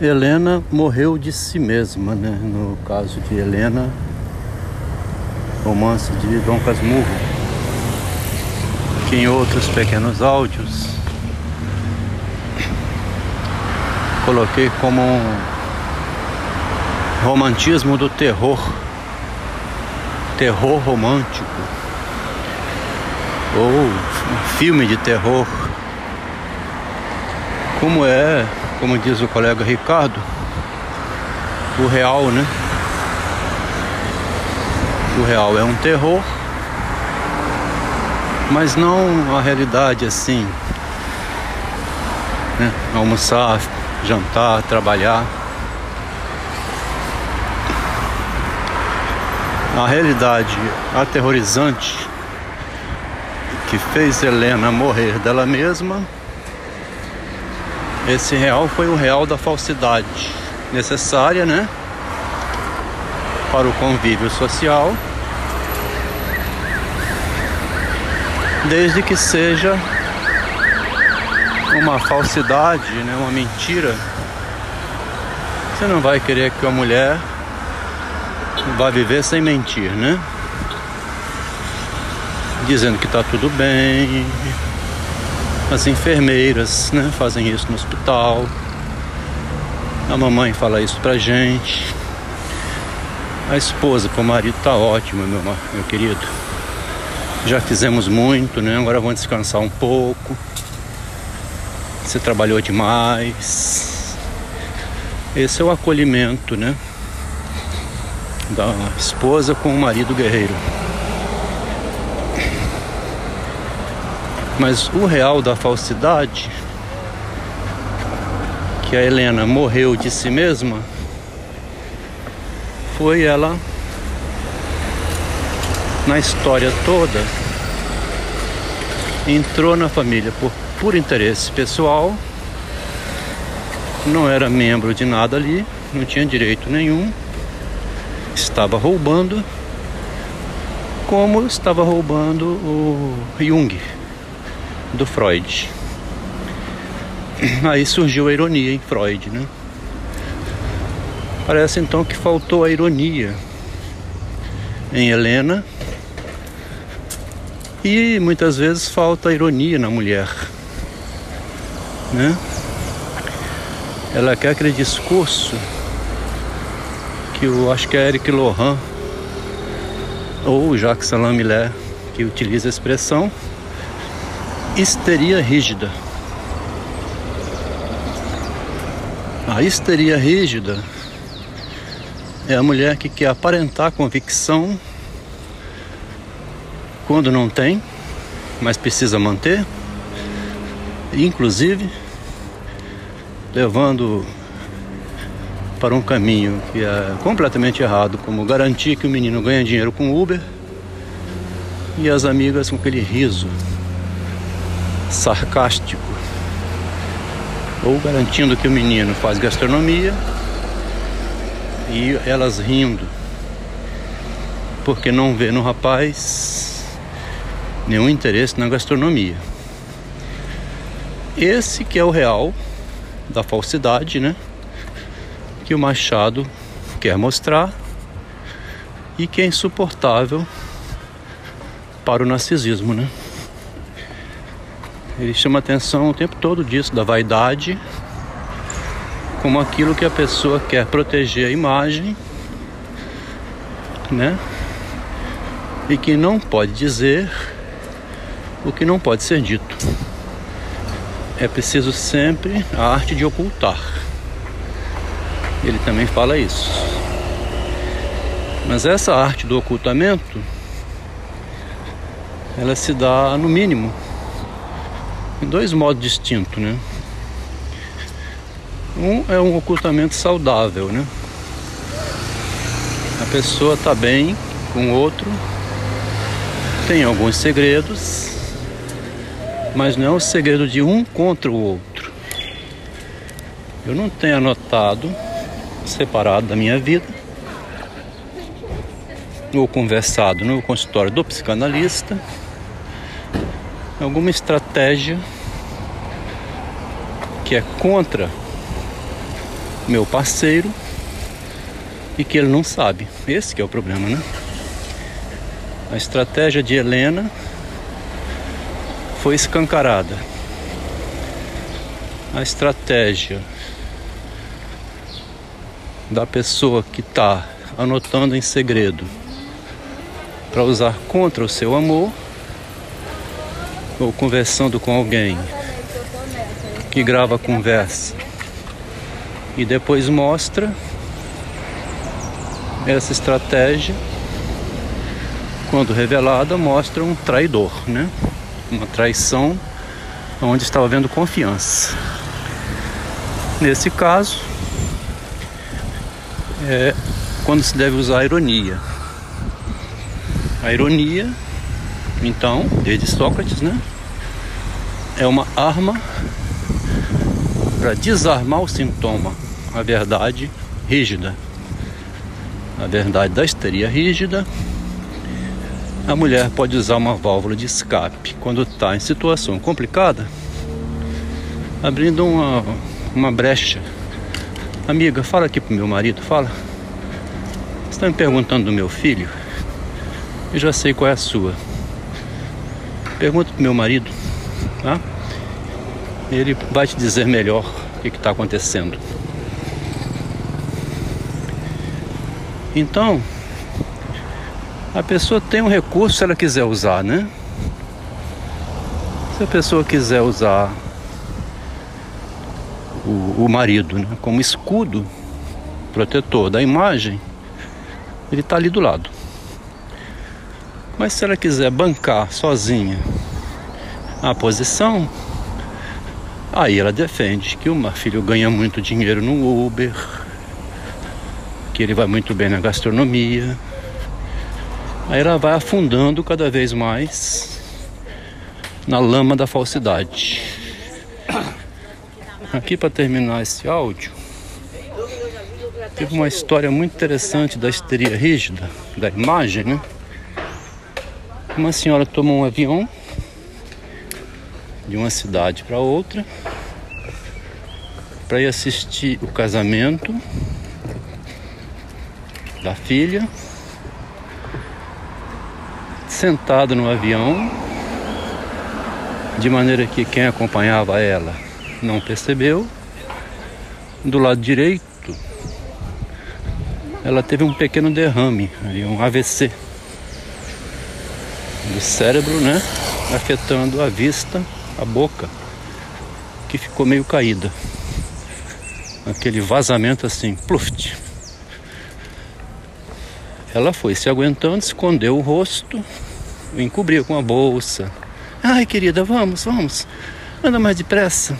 Helena morreu de si mesma, né? No caso de Helena, romance de Dom Casmurro, que em outros pequenos áudios coloquei como um romantismo do terror, terror romântico, ou um filme de terror, como é como diz o colega Ricardo, o real, né? O real é um terror, mas não a realidade assim. Né? Almoçar, jantar, trabalhar. A realidade aterrorizante que fez Helena morrer dela mesma esse real foi o real da falsidade necessária, né? Para o convívio social. Desde que seja uma falsidade, né? uma mentira. Você não vai querer que a mulher vá viver sem mentir, né? Dizendo que tá tudo bem, as enfermeiras né, fazem isso no hospital. A mamãe fala isso pra gente. A esposa com o marido tá ótima, meu, meu querido. Já fizemos muito, né? Agora vamos descansar um pouco. Você trabalhou demais. Esse é o acolhimento, né? Da esposa com o marido guerreiro. Mas o real da falsidade, que a Helena morreu de si mesma, foi ela na história toda entrou na família por, por interesse pessoal, não era membro de nada ali, não tinha direito nenhum, estava roubando, como estava roubando o Jung do Freud. Aí surgiu a ironia em Freud, né? Parece então que faltou a ironia em Helena e muitas vezes falta ironia na mulher, né? Ela quer aquele discurso que eu acho que é Eric Lohan ou Jacques Salam Millet que utiliza a expressão histeria rígida. A histeria rígida é a mulher que quer aparentar convicção quando não tem, mas precisa manter, inclusive levando para um caminho que é completamente errado, como garantir que o menino ganha dinheiro com Uber e as amigas com aquele riso sarcástico, ou garantindo que o menino faz gastronomia e elas rindo, porque não vê no rapaz nenhum interesse na gastronomia. Esse que é o real da falsidade, né? Que o Machado quer mostrar e que é insuportável para o narcisismo, né? Ele chama atenção o tempo todo disso, da vaidade, como aquilo que a pessoa quer proteger a imagem, né? E que não pode dizer o que não pode ser dito. É preciso sempre a arte de ocultar. Ele também fala isso. Mas essa arte do ocultamento, ela se dá no mínimo em dois modos distintos, né? Um é um ocultamento saudável, né? A pessoa está bem com o outro, tem alguns segredos, mas não é o segredo de um contra o outro. Eu não tenho anotado, separado da minha vida, ou conversado no consultório do psicanalista alguma estratégia que é contra meu parceiro e que ele não sabe. Esse que é o problema, né? A estratégia de Helena foi escancarada. A estratégia da pessoa que está anotando em segredo para usar contra o seu amor ou conversando com alguém que grava a conversa e depois mostra essa estratégia quando revelada mostra um traidor, né? Uma traição onde estava havendo confiança. Nesse caso, é quando se deve usar a ironia. A ironia, então, desde Sócrates, né? É uma arma para desarmar o sintoma, a verdade rígida. A verdade da histeria rígida. A mulher pode usar uma válvula de escape quando está em situação complicada, abrindo uma, uma brecha. Amiga, fala aqui pro meu marido, fala. Você está me perguntando do meu filho? Eu já sei qual é a sua. Pergunta pro meu marido, tá? Ele vai te dizer melhor o que está acontecendo. Então, a pessoa tem um recurso se ela quiser usar, né? Se a pessoa quiser usar o, o marido né, como escudo protetor da imagem, ele está ali do lado. Mas se ela quiser bancar sozinha a posição, aí ela defende que o filho ganha muito dinheiro no Uber, que ele vai muito bem na gastronomia. Aí ela vai afundando cada vez mais na lama da falsidade. Aqui para terminar esse áudio, teve uma história muito interessante da histeria rígida, da imagem, né? Uma senhora tomou um avião de uma cidade para outra para ir assistir o casamento da filha, sentado no avião, de maneira que quem acompanhava ela não percebeu. Do lado direito, ela teve um pequeno derrame, um AVC do cérebro, né? Afetando a vista, a boca, que ficou meio caída. Aquele vazamento assim, pluft. Ela foi se aguentando, escondeu o rosto, encobriu com a bolsa. Ai, querida, vamos, vamos. Anda mais depressa.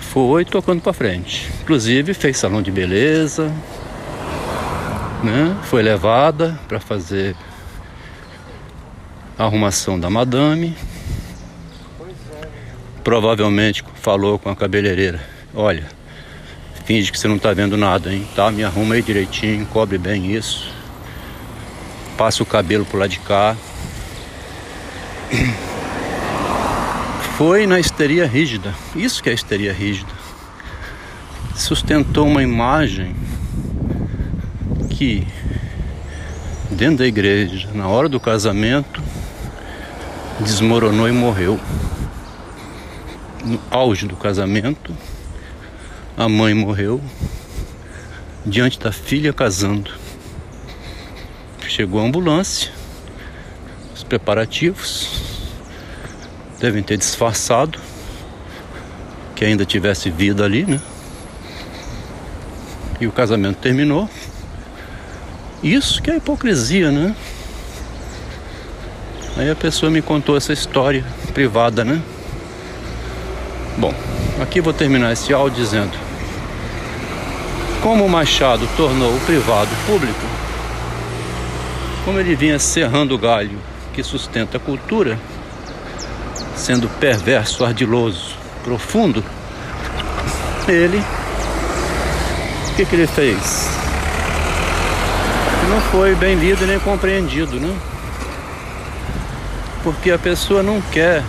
Foi tocando para frente. Inclusive fez salão de beleza, né? Foi levada para fazer a arrumação da madame. Provavelmente falou com a cabeleireira: Olha, Finge que você não está vendo nada, hein? Tá? Me arruma aí direitinho, cobre bem isso. Passa o cabelo pro lado de cá. Foi na histeria rígida. Isso que é histeria rígida. Sustentou uma imagem que dentro da igreja, na hora do casamento, desmoronou e morreu. No auge do casamento, a mãe morreu diante da filha casando. Chegou a ambulância, os preparativos devem ter disfarçado que ainda tivesse vida ali, né? E o casamento terminou. Isso que é hipocrisia, né? Aí a pessoa me contou essa história privada, né? Aqui vou terminar esse áudio dizendo como o Machado tornou o privado público, como ele vinha serrando o galho que sustenta a cultura, sendo perverso, ardiloso, profundo, ele, o que, que ele fez? Não foi bem lido nem compreendido, né? Porque a pessoa não quer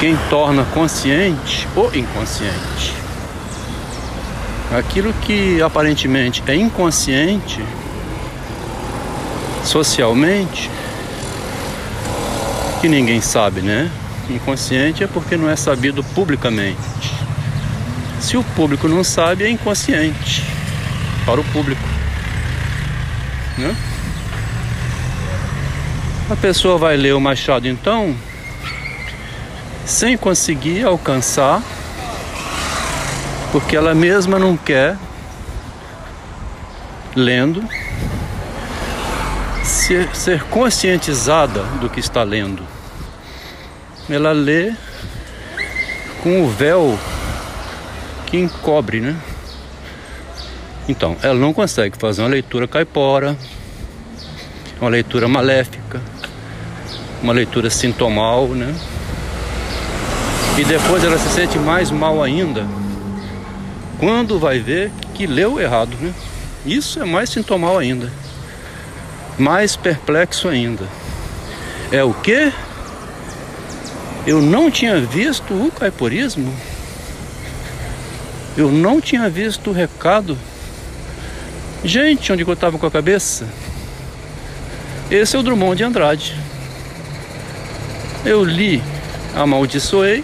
quem torna consciente ou inconsciente. aquilo que aparentemente é inconsciente socialmente, que ninguém sabe, né? Inconsciente é porque não é sabido publicamente. Se o público não sabe, é inconsciente para o público. Né? A pessoa vai ler o Machado então, sem conseguir alcançar, porque ela mesma não quer, lendo, ser, ser conscientizada do que está lendo. Ela lê com o véu que encobre, né? Então, ela não consegue fazer uma leitura caipora, uma leitura maléfica, uma leitura sintomal, né? E depois ela se sente mais mal ainda quando vai ver que leu errado, né? Isso é mais sintomal ainda. Mais perplexo ainda. É o que? Eu não tinha visto o caiporismo. Eu não tinha visto o recado. Gente, onde eu estava com a cabeça? Esse é o Drummond de Andrade. Eu li, amaldiçoei,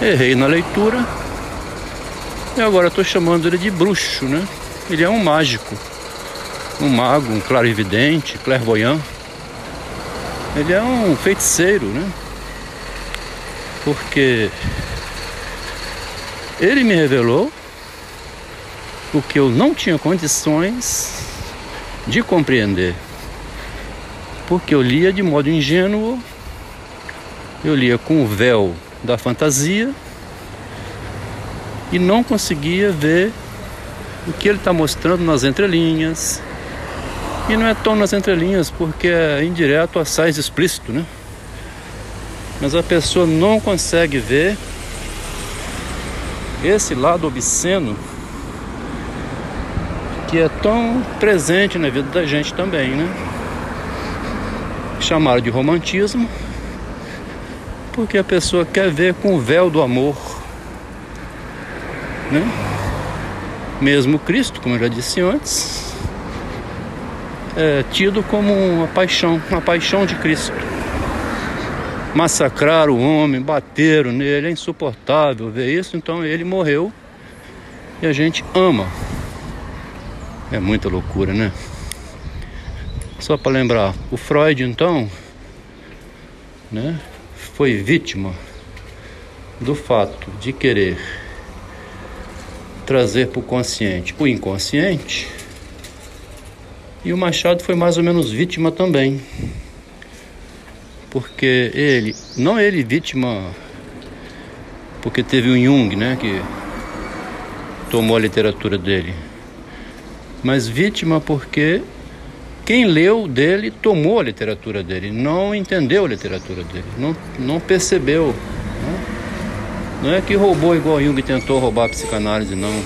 errei na leitura e agora estou chamando ele de bruxo, né? Ele é um mágico, um mago, um clarividente, clairvoyant. Ele é um feiticeiro, né? Porque ele me revelou o que eu não tinha condições de compreender. Porque eu lia de modo ingênuo eu lia com o véu da fantasia e não conseguia ver o que ele está mostrando nas entrelinhas. E não é tão nas entrelinhas, porque é indireto, assaz explícito, né? Mas a pessoa não consegue ver esse lado obsceno que é tão presente na vida da gente também, né? Chamaram de romantismo porque a pessoa quer ver com o véu do amor. Né? Mesmo Cristo, como eu já disse antes, é tido como uma paixão, uma paixão de Cristo. Massacraram o homem, bateram nele, é insuportável ver isso, então ele morreu e a gente ama. É muita loucura, né? Só para lembrar, o Freud então, né? Foi vítima do fato de querer trazer para o consciente o inconsciente, e o Machado foi mais ou menos vítima também. Porque ele, não ele vítima, porque teve um Jung, né, que tomou a literatura dele, mas vítima porque quem leu dele tomou a literatura dele, não entendeu a literatura dele, não, não percebeu. Né? Não é que roubou igual Jung tentou roubar a psicanálise, não.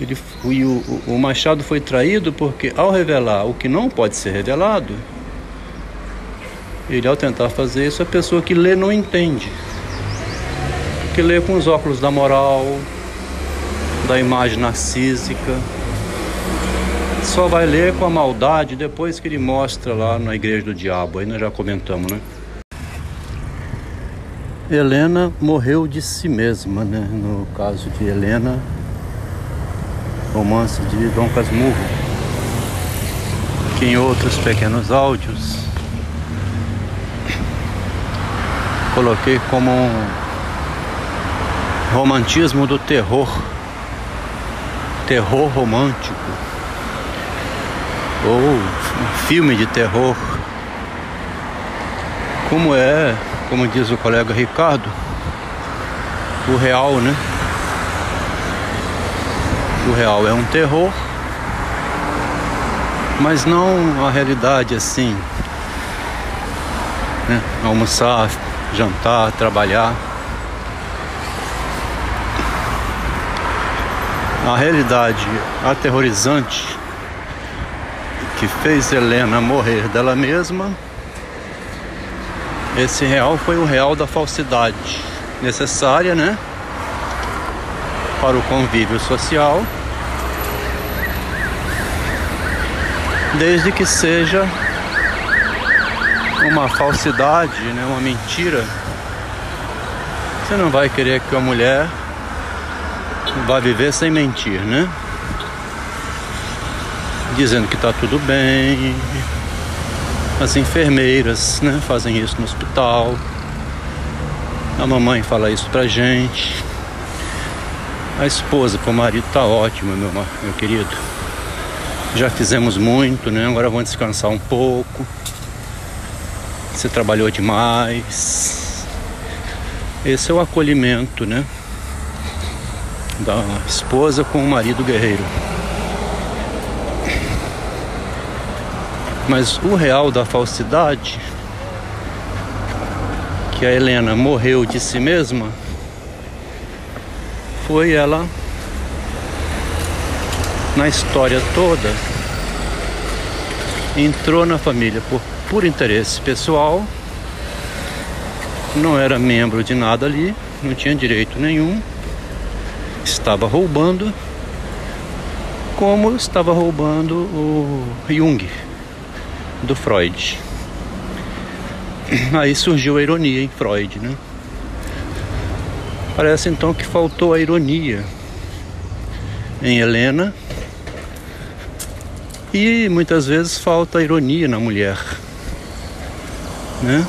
Ele, o, o Machado foi traído porque, ao revelar o que não pode ser revelado, ele, ao tentar fazer isso, a pessoa que lê não entende. Que lê com os óculos da moral, da imagem narcísica só vai ler com a maldade depois que ele mostra lá na igreja do diabo. Aí nós já comentamos, né? Helena morreu de si mesma, né? No caso de Helena, romance de Dom Casmurro, que em outros pequenos áudios coloquei como um romantismo do terror, terror romântico ou um filme de terror, como é, como diz o colega Ricardo, o real, né? O real é um terror, mas não a realidade assim, né? Almoçar, jantar, trabalhar. A realidade aterrorizante que fez Helena morrer dela mesma, esse real foi o real da falsidade necessária, né? para o convívio social, desde que seja uma falsidade, né, uma mentira. Você não vai querer que a mulher vá viver sem mentir, né? Dizendo que está tudo bem. As enfermeiras, né, fazem isso no hospital. A mamãe fala isso pra gente. A esposa com o marido tá ótima, meu, meu querido. Já fizemos muito, né? Agora vamos descansar um pouco. Você trabalhou demais. Esse é o acolhimento, né? Da esposa com o marido guerreiro. Mas o real da falsidade, que a Helena morreu de si mesma, foi ela na história toda entrou na família por, por interesse pessoal, não era membro de nada ali, não tinha direito nenhum, estava roubando, como estava roubando o Jung do Freud. Aí surgiu a ironia em Freud, né? Parece então que faltou a ironia em Helena e muitas vezes falta a ironia na mulher, né?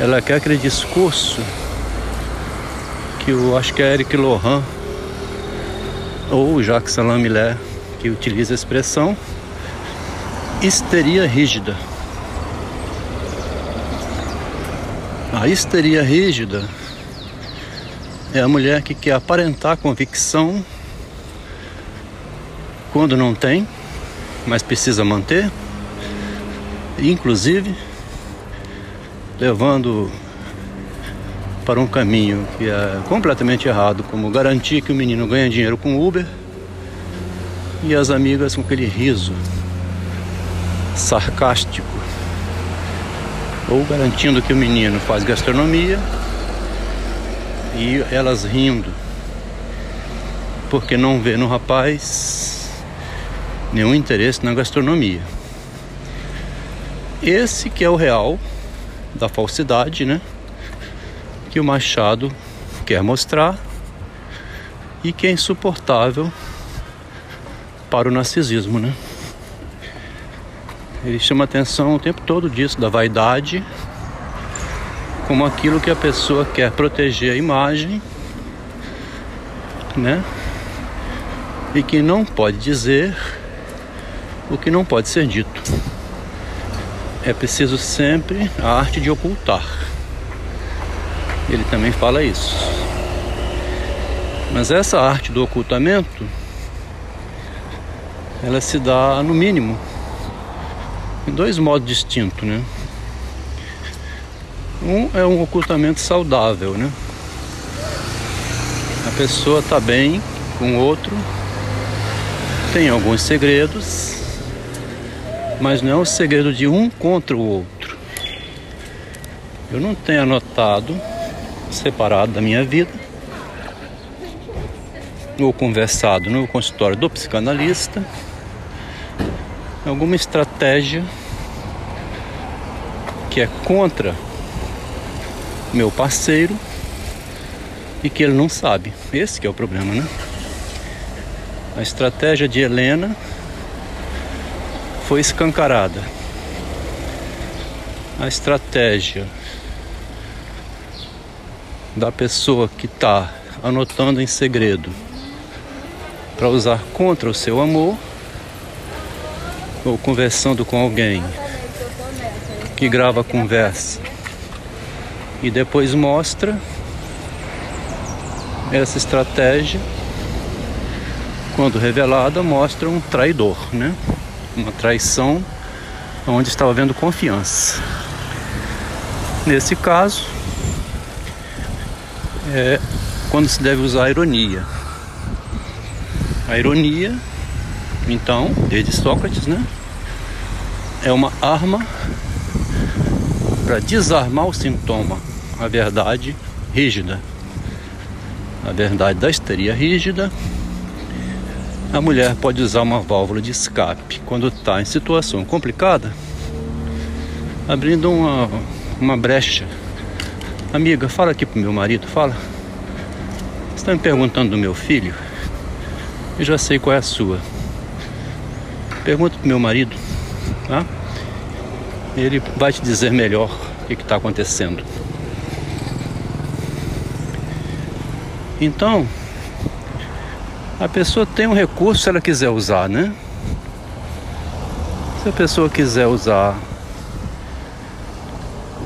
Ela quer aquele discurso que eu acho que é Eric Lohan ou Jacques Salam Millet que utiliza a expressão histeria rígida. A histeria rígida é a mulher que quer aparentar convicção quando não tem, mas precisa manter, inclusive levando para um caminho que é completamente errado, como garantir que o menino ganha dinheiro com Uber e as amigas com aquele riso sarcástico, ou garantindo que o menino faz gastronomia e elas rindo, porque não vê no rapaz nenhum interesse na gastronomia. Esse que é o real da falsidade, né? Que o Machado quer mostrar e que é insuportável para o narcisismo, né? Ele chama atenção o tempo todo disso, da vaidade, como aquilo que a pessoa quer proteger a imagem, né? E que não pode dizer o que não pode ser dito. É preciso sempre a arte de ocultar. Ele também fala isso. Mas essa arte do ocultamento, ela se dá no mínimo em dois modos distintos, né? Um é um ocultamento saudável, né? A pessoa está bem com o outro, tem alguns segredos, mas não é o segredo de um contra o outro. Eu não tenho anotado, separado da minha vida, ou conversado no consultório do psicanalista alguma estratégia que é contra meu parceiro e que ele não sabe. Esse que é o problema, né? A estratégia de Helena foi escancarada. A estratégia da pessoa que está anotando em segredo para usar contra o seu amor ou conversando com alguém que grava a conversa e depois mostra essa estratégia quando revelada mostra um traidor, né? Uma traição onde estava havendo confiança. Nesse caso é quando se deve usar a ironia. A ironia então, desde Sócrates, né? É uma arma para desarmar o sintoma, a verdade rígida. Na verdade, da histeria rígida, a mulher pode usar uma válvula de escape quando está em situação complicada, abrindo uma, uma brecha. Amiga, fala aqui pro meu marido, fala. Você está me perguntando do meu filho? Eu já sei qual é a sua. Pergunta pro meu marido, tá? Ele vai te dizer melhor o que está acontecendo. Então, a pessoa tem um recurso se ela quiser usar, né? Se a pessoa quiser usar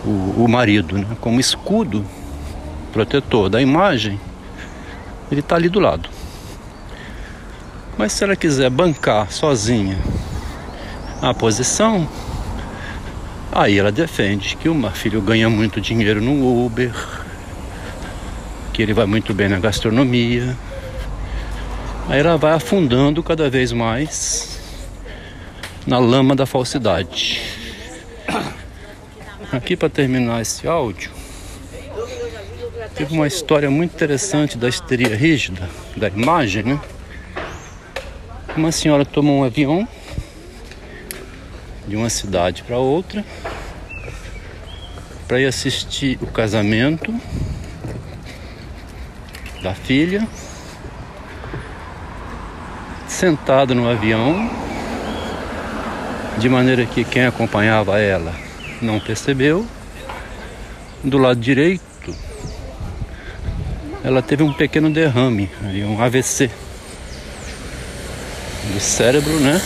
o, o marido né, como escudo protetor da imagem, ele está ali do lado. Mas se ela quiser bancar sozinha a posição, aí ela defende que o filho ganha muito dinheiro no Uber, que ele vai muito bem na gastronomia, Aí ela vai afundando cada vez mais na lama da falsidade. Aqui para terminar esse áudio, teve uma história muito interessante da histeria rígida, da imagem, né? Uma senhora tomou um avião de uma cidade para outra para ir assistir o casamento da filha sentado no avião, de maneira que quem acompanhava ela não percebeu. Do lado direito, ela teve um pequeno derrame, um AVC do cérebro, né?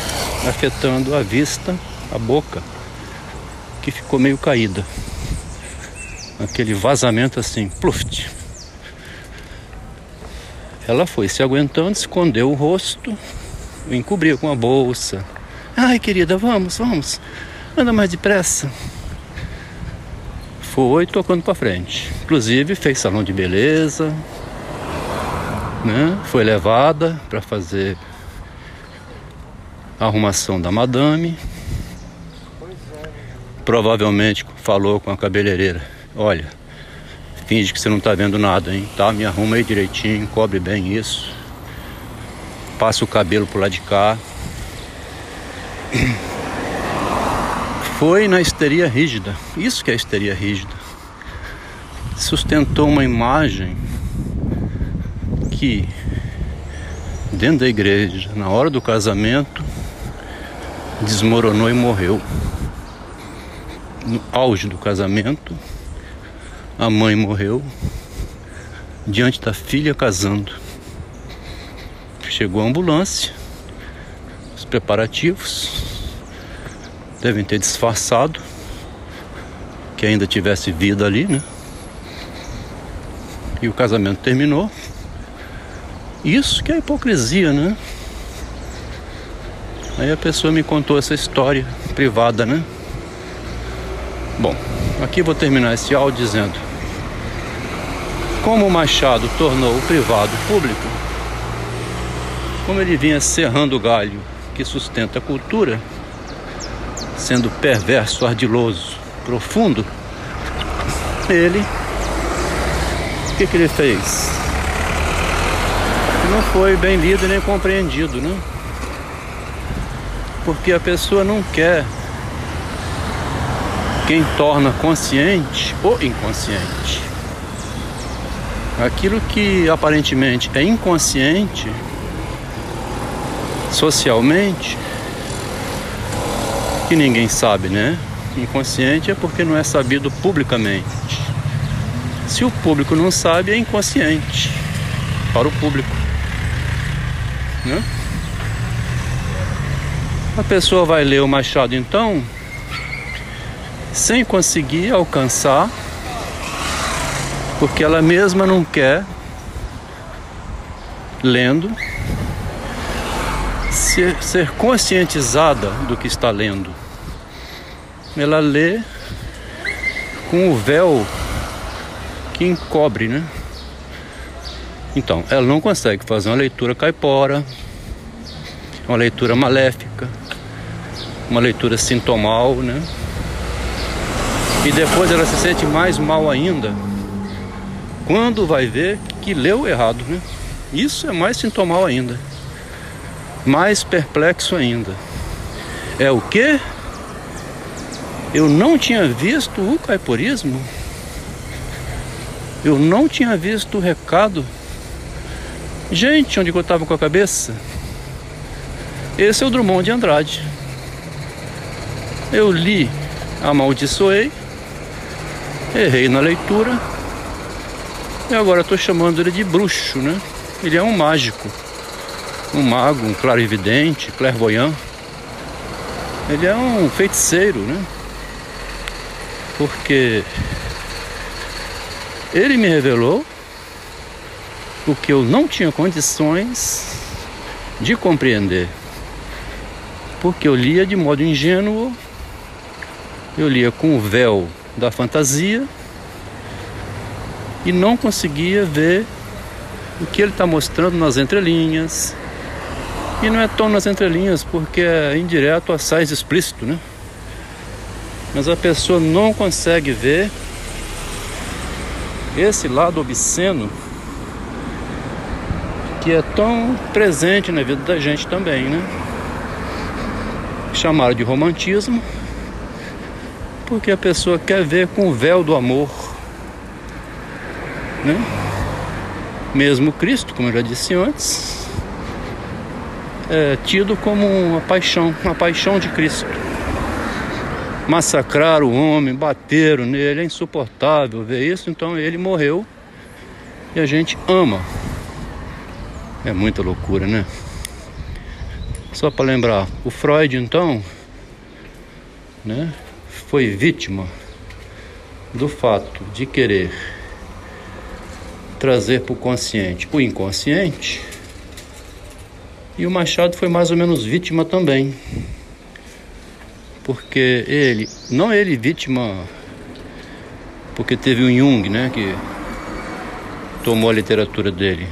Afetando a vista, a boca, que ficou meio caída. Aquele vazamento assim, pluft. Ela foi se aguentando, escondeu o rosto, encobriu com a bolsa. Ai, querida, vamos, vamos. Anda mais depressa. Foi tocando para frente. Inclusive fez salão de beleza, né? Foi levada para fazer arrumação da madame. Provavelmente falou com a cabeleireira. Olha, Finge que você não tá vendo nada, hein? Tá? Me arruma aí direitinho, cobre bem isso. Passa o cabelo pro lado de cá. Foi na histeria rígida. Isso que é histeria rígida. Sustentou uma imagem que dentro da igreja, na hora do casamento, desmoronou e morreu. No auge do casamento, a mãe morreu diante da filha casando. Chegou a ambulância, os preparativos devem ter disfarçado que ainda tivesse vida ali, né? E o casamento terminou. Isso que é hipocrisia, né? Aí a pessoa me contou essa história privada, né? Bom, aqui vou terminar esse áudio dizendo como o Machado tornou o privado público, como ele vinha serrando o galho que sustenta a cultura, sendo perverso, ardiloso, profundo, ele, o que, que ele fez? Não foi bem lido nem compreendido, né? Porque a pessoa não quer quem torna consciente ou inconsciente. Aquilo que aparentemente é inconsciente socialmente, que ninguém sabe, né? Inconsciente é porque não é sabido publicamente. Se o público não sabe, é inconsciente para o público. Né? A pessoa vai ler o Machado então, sem conseguir alcançar porque ela mesma não quer, lendo, ser, ser conscientizada do que está lendo. Ela lê com o véu que encobre, né? Então, ela não consegue fazer uma leitura caipora, uma leitura maléfica, uma leitura sintomal, né? E depois ela se sente mais mal ainda quando vai ver que leu errado, né? Isso é mais sintomal ainda. Mais perplexo ainda. É o que? Eu não tinha visto o caiporismo. Eu não tinha visto o recado. Gente, onde eu estava com a cabeça? Esse é o Drummond de Andrade. Eu li, amaldiçoei, errei na leitura e agora estou chamando ele de bruxo, né? Ele é um mágico, um mago, um clarividente, clairvoyant. Ele é um feiticeiro, né? Porque ele me revelou o que eu não tinha condições de compreender. Porque eu lia de modo ingênuo, eu lia com o véu da fantasia e não conseguia ver o que ele está mostrando nas entrelinhas. E não é tão nas entrelinhas, porque é indireto a sais explícito, né? Mas a pessoa não consegue ver esse lado obsceno que é tão presente na vida da gente também, né? Chamaram de romantismo, porque a pessoa quer ver com o véu do amor, né? Mesmo Cristo, como eu já disse antes, é tido como uma paixão, uma paixão de Cristo massacraram o homem, bateram nele, é insuportável ver isso, então ele morreu e a gente ama. É muita loucura, né? Só para lembrar, o Freud então, né, foi vítima do fato de querer trazer para o consciente o inconsciente, e o Machado foi mais ou menos vítima também. Porque ele, não ele vítima, porque teve um Jung, né, que tomou a literatura dele,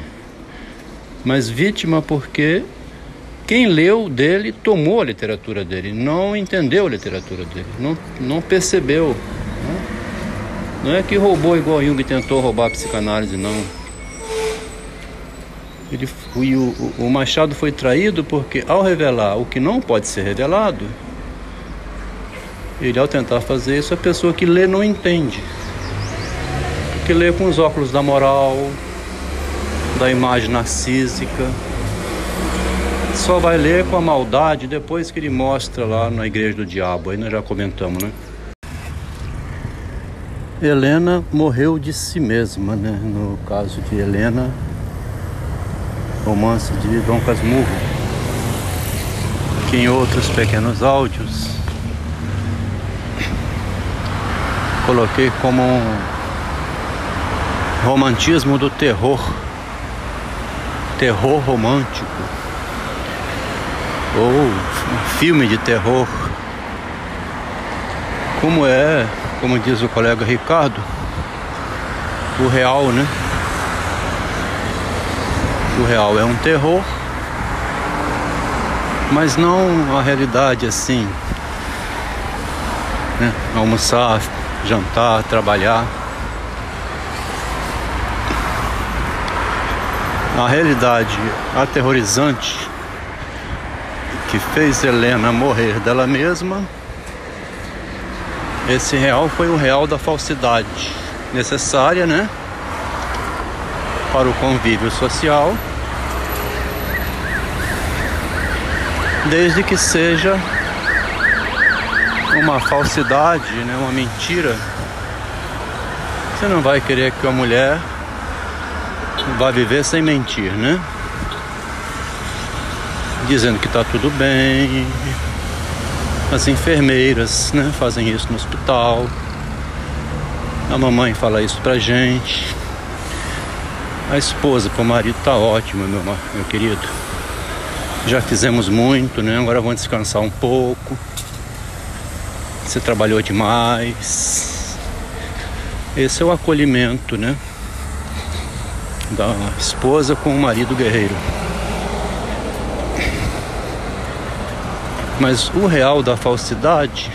mas vítima porque quem leu dele tomou a literatura dele, não entendeu a literatura dele, não, não percebeu. Né? Não é que roubou igual Jung tentou roubar a psicanálise, não. Ele, o, o Machado foi traído porque, ao revelar o que não pode ser revelado, ele, ao tentar fazer isso, a pessoa que lê não entende. Porque lê com os óculos da moral, da imagem narcísica. Só vai ler com a maldade depois que ele mostra lá na igreja do diabo. Aí nós já comentamos, né? Helena morreu de si mesma, né? No caso de Helena, romance de Dom Casmurro, que em outros pequenos áudios coloquei como um romantismo do terror, terror romântico, ou um filme de terror, como é, como diz o colega Ricardo, o real, né? O real é um terror, mas não a realidade assim, né? Almoçar, jantar, trabalhar. A realidade aterrorizante que fez Helena morrer dela mesma, esse real foi o real da falsidade necessária, né? Para o convívio social, desde que seja uma falsidade, né, uma mentira, você não vai querer que uma mulher vá viver sem mentir, né? Dizendo que está tudo bem. As enfermeiras, né, fazem isso no hospital. A mamãe fala isso pra gente. A esposa com o marido tá ótima, meu, meu querido. Já fizemos muito, né? Agora vamos descansar um pouco. Você trabalhou demais. Esse é o acolhimento, né? Da esposa com o marido guerreiro. Mas o real da falsidade,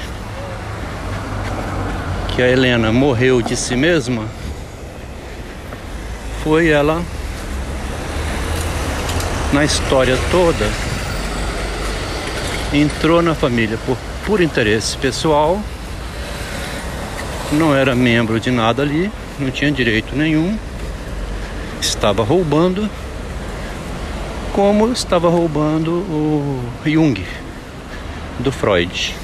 que a Helena morreu de si mesma, foi ela na história toda entrou na família por, por interesse pessoal, não era membro de nada ali, não tinha direito nenhum, estava roubando, como estava roubando o Jung do Freud.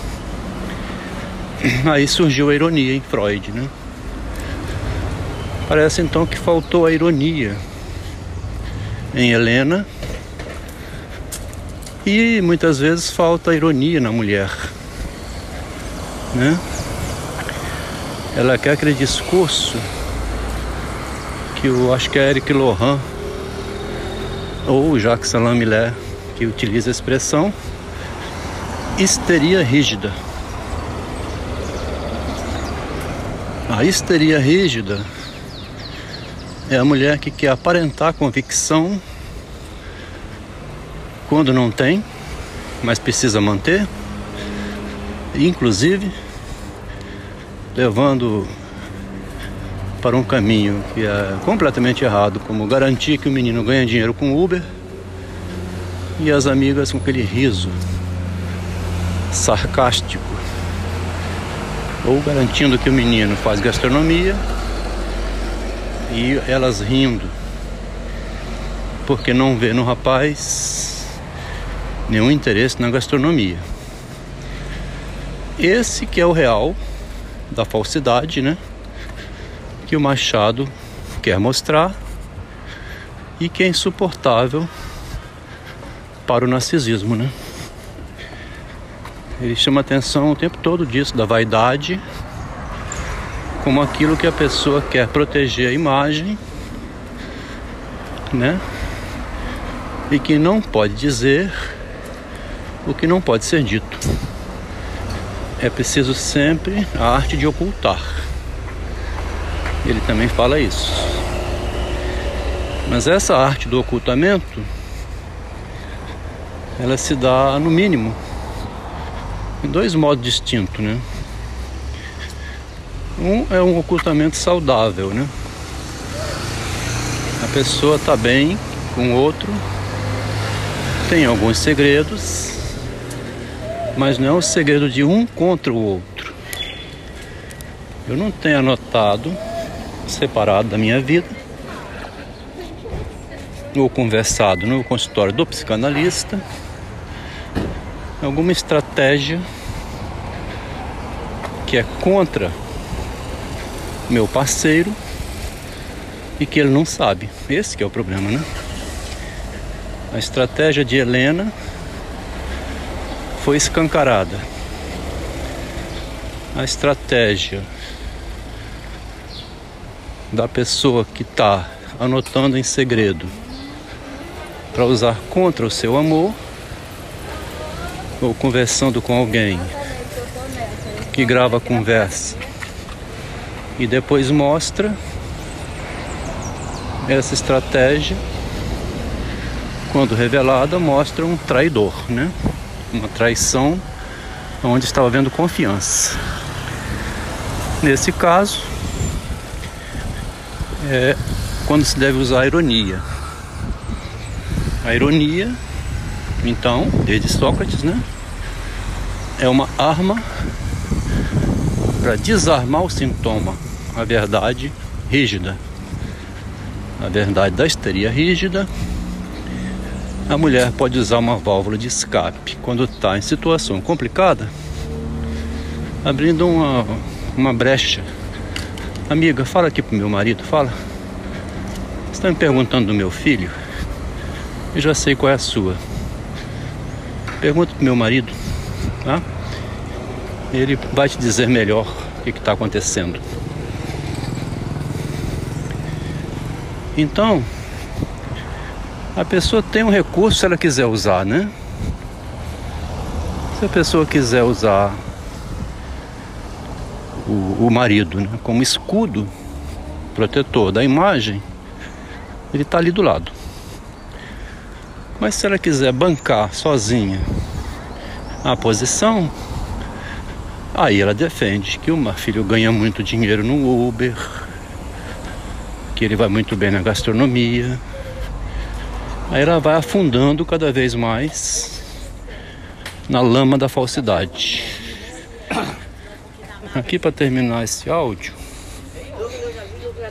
Aí surgiu a ironia em Freud, né? Parece então que faltou a ironia em Helena e muitas vezes falta ironia na mulher, né? Ela quer aquele discurso que eu acho que é Eric Lohan ou Jacques Salam que utiliza a expressão histeria rígida. A histeria rígida é a mulher que quer aparentar convicção quando não tem, mas precisa manter, inclusive levando para um caminho que é completamente errado, como garantir que o menino ganha dinheiro com Uber e as amigas com aquele riso sarcástico, ou garantindo que o menino faz gastronomia e elas rindo, porque não vê no rapaz nenhum interesse na gastronomia. Esse que é o real da falsidade, né? Que o Machado quer mostrar e que é insuportável para o narcisismo, né? Ele chama atenção o tempo todo disso, da vaidade, como aquilo que a pessoa quer proteger a imagem, né? E que não pode dizer o que não pode ser dito. É preciso sempre a arte de ocultar. Ele também fala isso. Mas essa arte do ocultamento, ela se dá no mínimo em dois modos distintos, né? Um é um ocultamento saudável, né? A pessoa está bem com o outro, tem alguns segredos, mas não é o segredo de um contra o outro. Eu não tenho anotado, separado da minha vida, ou conversado no consultório do psicanalista, alguma estratégia que é contra meu parceiro e que ele não sabe. Esse que é o problema, né? A estratégia de Helena foi escancarada. A estratégia da pessoa que está anotando em segredo para usar contra o seu amor ou conversando com alguém que grava a conversa e depois mostra essa estratégia quando revelada mostra um traidor, né? uma traição onde estava havendo confiança. Nesse caso, é quando se deve usar a ironia. A ironia, então, desde Sócrates, né, é uma arma para desarmar o sintoma, a verdade rígida. A verdade da histeria rígida a mulher pode usar uma válvula de escape quando está em situação complicada, abrindo uma, uma brecha. Amiga, fala aqui pro meu marido, fala. Você está me perguntando do meu filho? Eu já sei qual é a sua. Pergunta pro meu marido, tá? Ele vai te dizer melhor o que está acontecendo. Então, a pessoa tem um recurso se ela quiser usar, né? Se a pessoa quiser usar o, o marido né, como escudo protetor da imagem, ele está ali do lado. Mas se ela quiser bancar sozinha a posição, aí ela defende que o filho ganha muito dinheiro no Uber, que ele vai muito bem na gastronomia. Aí ela vai afundando cada vez mais na lama da falsidade. Aqui para terminar esse áudio,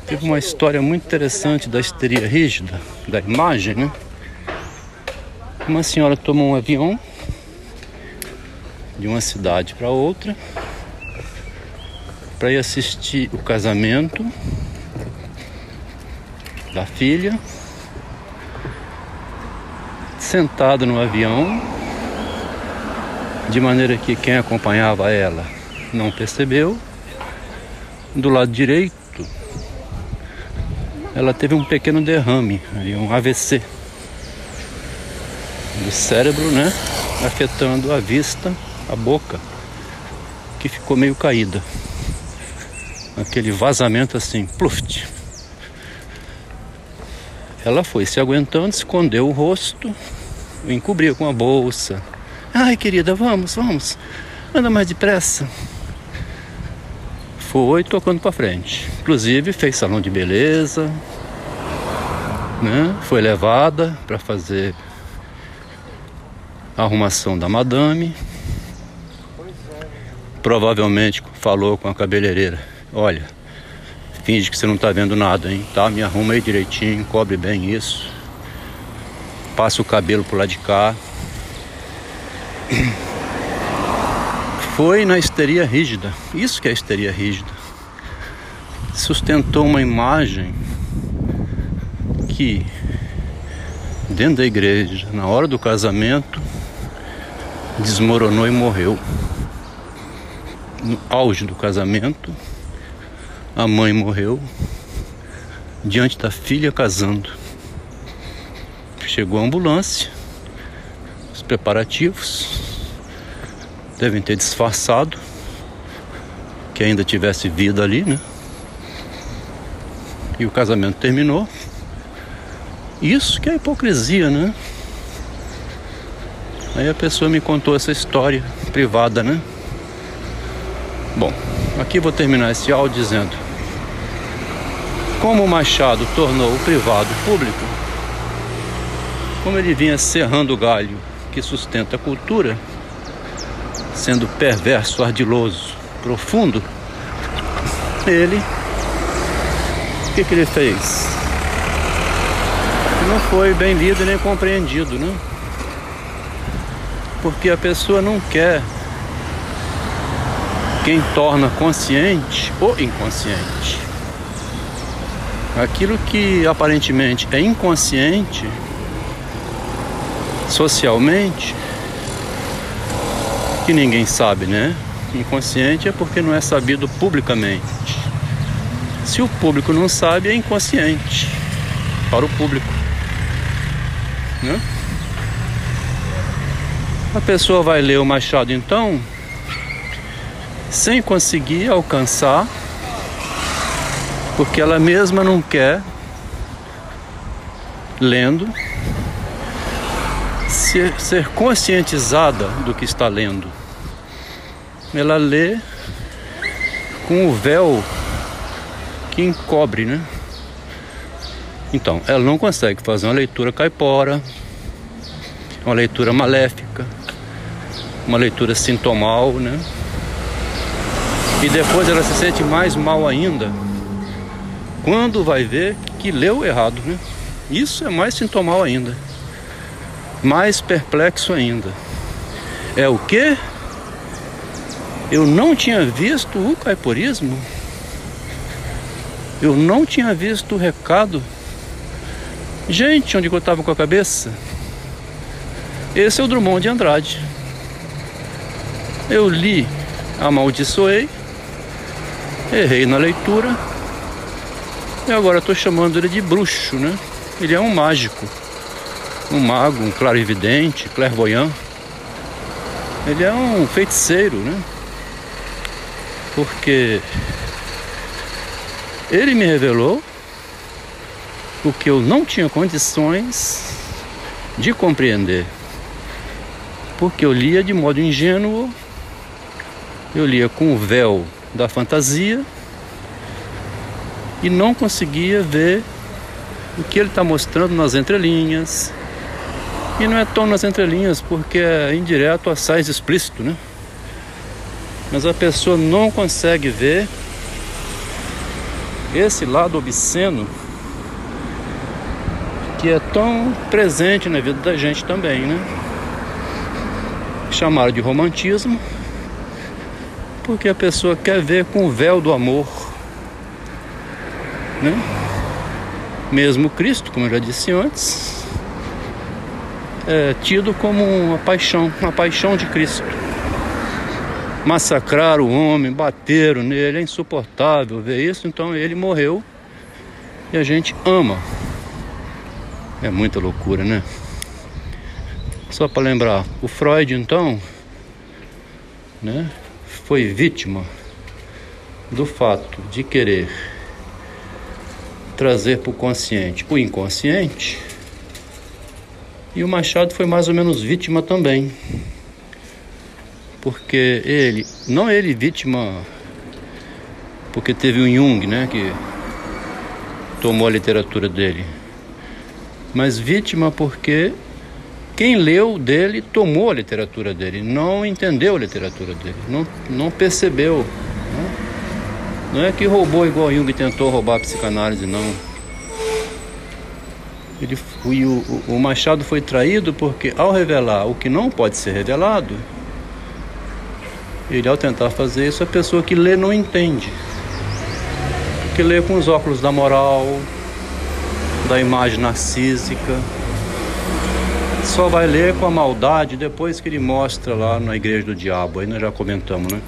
teve uma história muito interessante da histeria rígida, da imagem, né? Uma senhora tomou um avião de uma cidade para outra para ir assistir o casamento da filha, sentada no avião, de maneira que quem acompanhava ela não percebeu. Do lado direito, ela teve um pequeno derrame, um AVC do cérebro, né? Afetando a vista, a boca, que ficou meio caída. Aquele vazamento assim, pluft. Ela foi se aguentando, escondeu o rosto, encobriu com a bolsa. Ai, querida, vamos, vamos. Anda mais depressa. Foi tocando para frente. Inclusive fez salão de beleza, né? Foi levada para fazer arrumação da madame. Provavelmente falou com a cabeleireira: Olha, finge que você não está vendo nada, hein? Tá? Me arruma aí direitinho, cobre bem isso. Passa o cabelo pro lado de cá. Foi na histeria rígida. Isso que é histeria rígida. Sustentou uma imagem que dentro da igreja, na hora do casamento, desmoronou e morreu. No auge do casamento, a mãe morreu diante da filha casando. Chegou a ambulância, os preparativos devem ter disfarçado que ainda tivesse vida ali, né? E o casamento terminou. Isso que é hipocrisia, né? Aí a pessoa me contou essa história privada, né? Bom, aqui vou terminar esse áudio dizendo: como o Machado tornou o privado público, como ele vinha serrando o galho que sustenta a cultura, sendo perverso, ardiloso, profundo, ele, o que, que ele fez? Não foi bem lido nem compreendido, né? Porque a pessoa não quer quem torna consciente ou inconsciente. Aquilo que aparentemente é inconsciente socialmente, que ninguém sabe, né? Inconsciente é porque não é sabido publicamente. Se o público não sabe, é inconsciente para o público. Né? A pessoa vai ler o Machado então, sem conseguir alcançar, porque ela mesma não quer, lendo, ser, ser conscientizada do que está lendo. Ela lê com o véu que encobre, né? Então, ela não consegue fazer uma leitura caipora, uma leitura maléfica, uma leitura sintomal, né? E depois ela se sente mais mal ainda quando vai ver que leu errado, né? Isso é mais sintomal ainda. Mais perplexo ainda. É o que? Eu não tinha visto o caiporismo. Eu não tinha visto o recado. Gente, onde eu estava com a cabeça? Esse é o Drummond de Andrade. Eu li, amaldiçoei, errei na leitura e agora estou chamando ele de bruxo, né? Ele é um mágico, um mago, um clarividente, clairvoyant. Ele é um feiticeiro, né? Porque ele me revelou o que eu não tinha condições de compreender. Porque eu lia de modo ingênuo eu lia com o véu da fantasia e não conseguia ver o que ele está mostrando nas entrelinhas. E não é tão nas entrelinhas, porque é indireto, assaz explícito, né? Mas a pessoa não consegue ver esse lado obsceno que é tão presente na vida da gente também, né? Chamaram de romantismo, porque a pessoa quer ver com o véu do amor, né? Mesmo Cristo, como eu já disse antes, é tido como uma paixão, uma paixão de Cristo. Massacraram o homem, bateram nele, é insuportável ver isso, então ele morreu e a gente ama. É muita loucura, né? Só para lembrar, o Freud então, né, foi vítima do fato de querer trazer para o consciente o inconsciente. E o Machado foi mais ou menos vítima também. Porque ele, não ele vítima, porque teve um Jung, né, que tomou a literatura dele, mas vítima porque quem leu dele tomou a literatura dele, não entendeu a literatura dele, não, não percebeu. Né? Não é que roubou igual Jung tentou roubar a psicanálise, não. Ele, o, o Machado foi traído porque, ao revelar o que não pode ser revelado, ele, ao tentar fazer isso, a pessoa que lê não entende. Que lê com os óculos da moral, da imagem narcísica só vai ler com a maldade depois que ele mostra lá na igreja do diabo. Aí nós já comentamos, né?